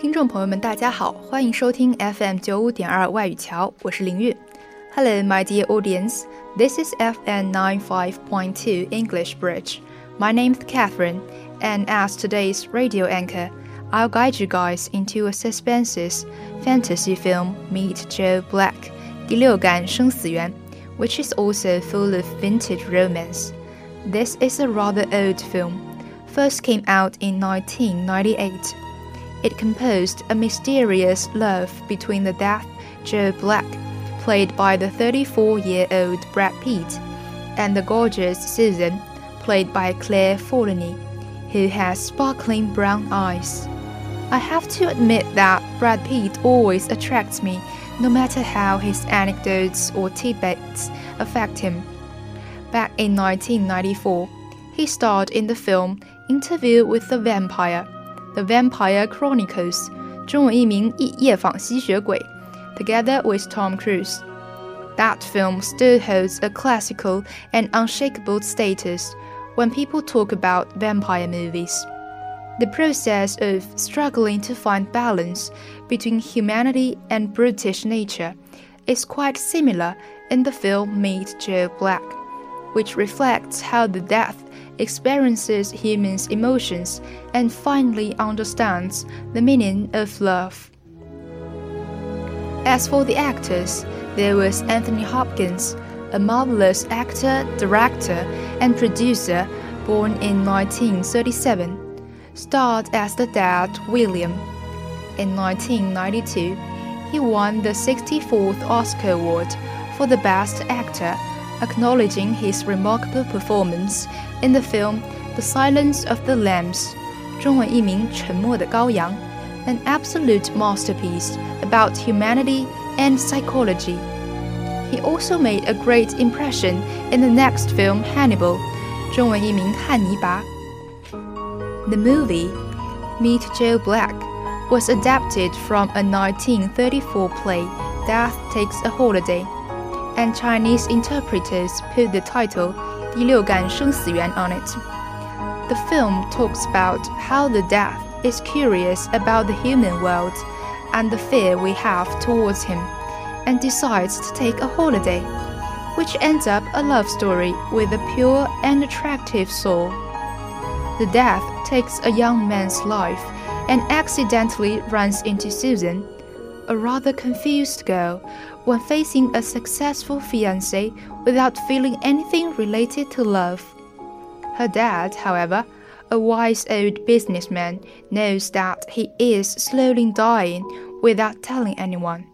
听众朋友们，大家好，欢迎收听 FM my dear audience. This is FM 95.2 English Bridge. My name's Catherine, and as today's radio anchor, I'll guide you guys into a suspense fantasy film Meet Joe Black, 第六感生死缘, which is also full of vintage romance. This is a rather old film. First came out in 1998. It composed a mysterious love between the deaf Joe Black, played by the 34 year old Brad Pitt, and the gorgeous Susan, played by Claire Forlani, who has sparkling brown eyes. I have to admit that Brad Pitt always attracts me, no matter how his anecdotes or tidbits affect him. Back in 1994, he starred in the film Interview with the Vampire the Vampire Chronicles》中文译名《夜访吸血鬼》，together with Tom Cruise. That film still holds a classical and unshakable status when people talk about vampire movies. The process of struggling to find balance between humanity and brutish nature is quite similar in the film Meet Joe Black, which reflects how the death experiences humans' emotions, and finally understands the meaning of love. As for the actors, there was Anthony Hopkins, a marvelous actor, director, and producer born in 1937, starred as the dad William. In 1992, he won the 64th Oscar Award for the Best Actor acknowledging his remarkable performance in the film The Silence of the Lambs, 中文译名《沉默的羔羊》, an absolute masterpiece about humanity and psychology. He also made a great impression in the next film Hannibal, 中文译名《汉尼拔》. The movie, Meet Joe Black, was adapted from a 1934 play, Death Takes a Holiday and Chinese interpreters put the title 第六感生死缘 on it. The film talks about how the death is curious about the human world and the fear we have towards him, and decides to take a holiday, which ends up a love story with a pure and attractive soul. The death takes a young man's life and accidentally runs into Susan, a rather confused girl when facing a successful fiance without feeling anything related to love. Her dad, however, a wise old businessman, knows that he is slowly dying without telling anyone.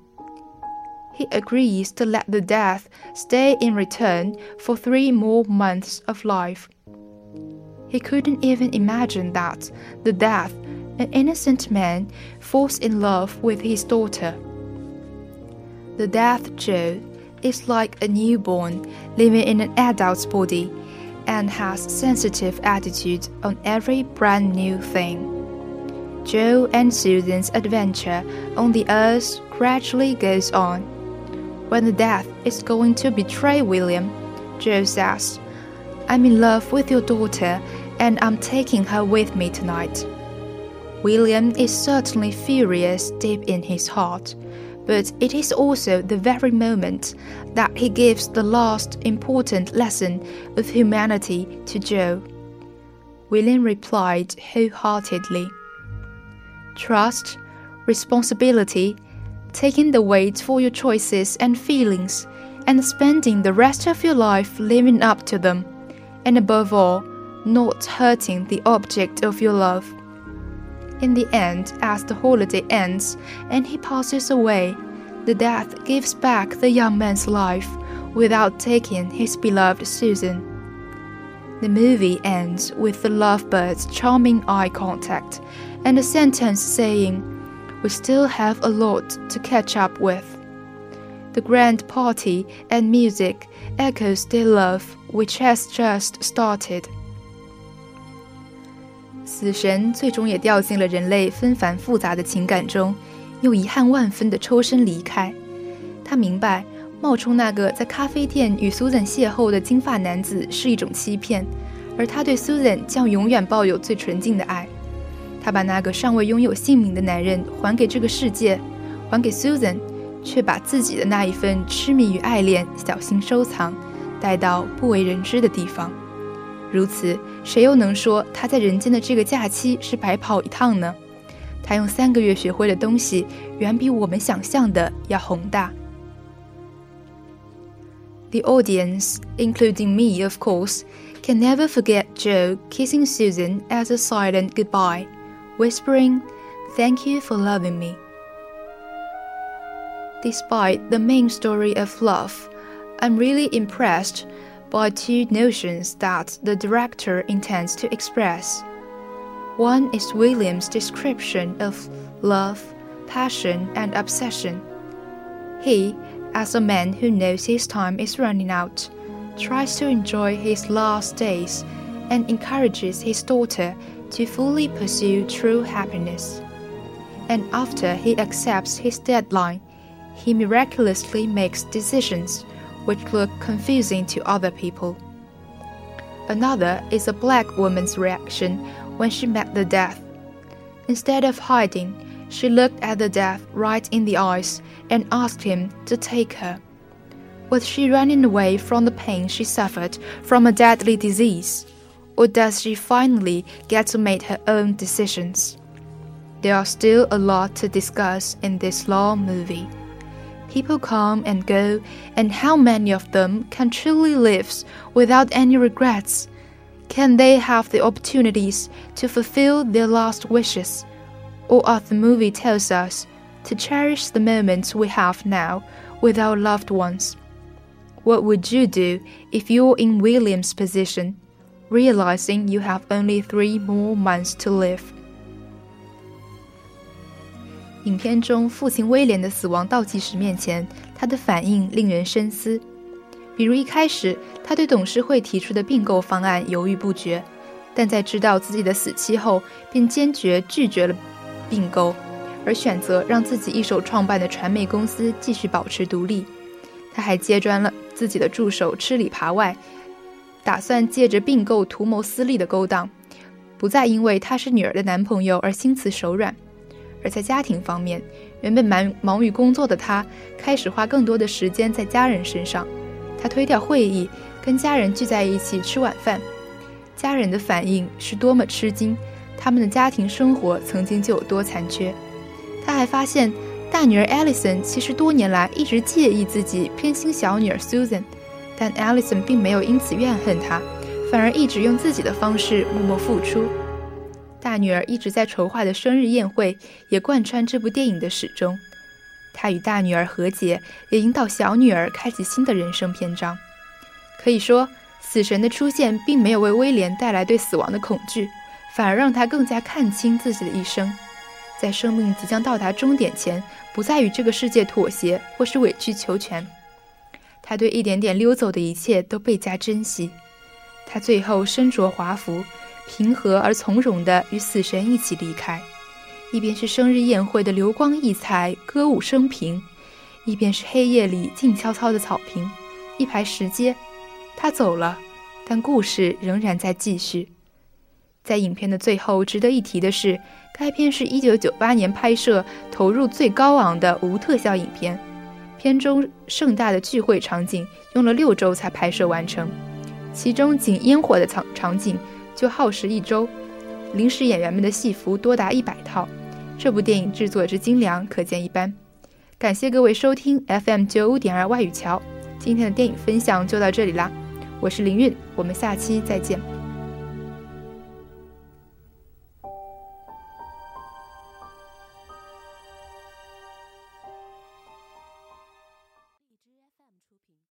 He agrees to let the death stay in return for three more months of life. He couldn't even imagine that the death, an innocent man, falls in love with his daughter. The death Joe is like a newborn living in an adult's body and has sensitive attitude on every brand new thing. Joe and Susan's adventure on the earth gradually goes on. When the death is going to betray William, Joe says, I'm in love with your daughter and I'm taking her with me tonight. William is certainly furious deep in his heart but it is also the very moment that he gives the last important lesson of humanity to Joe. William replied wholeheartedly Trust, responsibility, taking the weight for your choices and feelings, and spending the rest of your life living up to them, and above all, not hurting the object of your love. In the end, as the holiday ends and he passes away, the death gives back the young man's life without taking his beloved Susan. The movie ends with the lovebird's charming eye contact and a sentence saying, We still have a lot to catch up with. The grand party and music echoes their love, which has just started. 死神最终也掉进了人类纷繁复杂的情感中，又遗憾万分的抽身离开。他明白，冒充那个在咖啡店与 Susan 邂逅的金发男子是一种欺骗，而他对 Susan 将永远抱有最纯净的爱。他把那个尚未拥有姓名的男人还给这个世界，还给 Susan，却把自己的那一份痴迷与爱恋小心收藏，带到不为人知的地方。如此，谁又能说他在人间的这个假期是白跑一趟呢？他用三个月学会的东西，远比我们想象的要宏大。The audience, including me, of course, can never forget Joe kissing Susan as a silent goodbye, whispering, Thank you for loving me. Despite the main story of love, I'm really impressed by two notions that the director intends to express. One is William's description of love, passion, and obsession. He, as a man who knows his time is running out, tries to enjoy his last days and encourages his daughter to fully pursue true happiness. And after he accepts his deadline, he miraculously makes decisions which look confusing to other people. Another is a black woman's reaction when she met the death. Instead of hiding, she looked at the death right in the eyes and asked him to take her. Was she running away from the pain she suffered from a deadly disease? Or does she finally get to make her own decisions? There are still a lot to discuss in this long movie. People come and go, and how many of them can truly live without any regrets? Can they have the opportunities to fulfill their last wishes? Or, as the movie tells us, to cherish the moments we have now with our loved ones? What would you do if you're in William's position, realizing you have only three more months to live? 影片中父亲威廉的死亡倒计时面前，他的反应令人深思。比如一开始，他对董事会提出的并购方案犹豫不决，但在知道自己的死期后，便坚决拒绝了并购，而选择让自己一手创办的传媒公司继续保持独立。他还揭穿了自己的助手吃里扒外，打算借着并购图谋私利的勾当，不再因为他是女儿的男朋友而心慈手软。而在家庭方面，原本忙忙于工作的他，开始花更多的时间在家人身上。他推掉会议，跟家人聚在一起吃晚饭。家人的反应是多么吃惊，他们的家庭生活曾经就有多残缺。他还发现，大女儿 Alison 其实多年来一直介意自己偏心小女儿 Susan，但 Alison 并没有因此怨恨他，反而一直用自己的方式默默付出。大女儿一直在筹划的生日宴会，也贯穿这部电影的始终。她与大女儿和解，也引导小女儿开启新的人生篇章。可以说，死神的出现并没有为威廉带来对死亡的恐惧，反而让他更加看清自己的一生。在生命即将到达终点前，不再与这个世界妥协或是委曲求全。他对一点点溜走的一切都倍加珍惜。他最后身着华服。平和而从容地与死神一起离开，一边是生日宴会的流光溢彩、歌舞升平，一边是黑夜里静悄悄的草坪、一排石阶。他走了，但故事仍然在继续。在影片的最后，值得一提的是，该片是一九九八年拍摄、投入最高昂的无特效影片。片中盛大的聚会场景用了六周才拍摄完成，其中仅烟火的场场景。就耗时一周，临时演员们的戏服多达一百套。这部电影制作之精良，可见一斑。感谢各位收听 FM 九五点二外语桥，今天的电影分享就到这里啦。我是林韵，我们下期再见。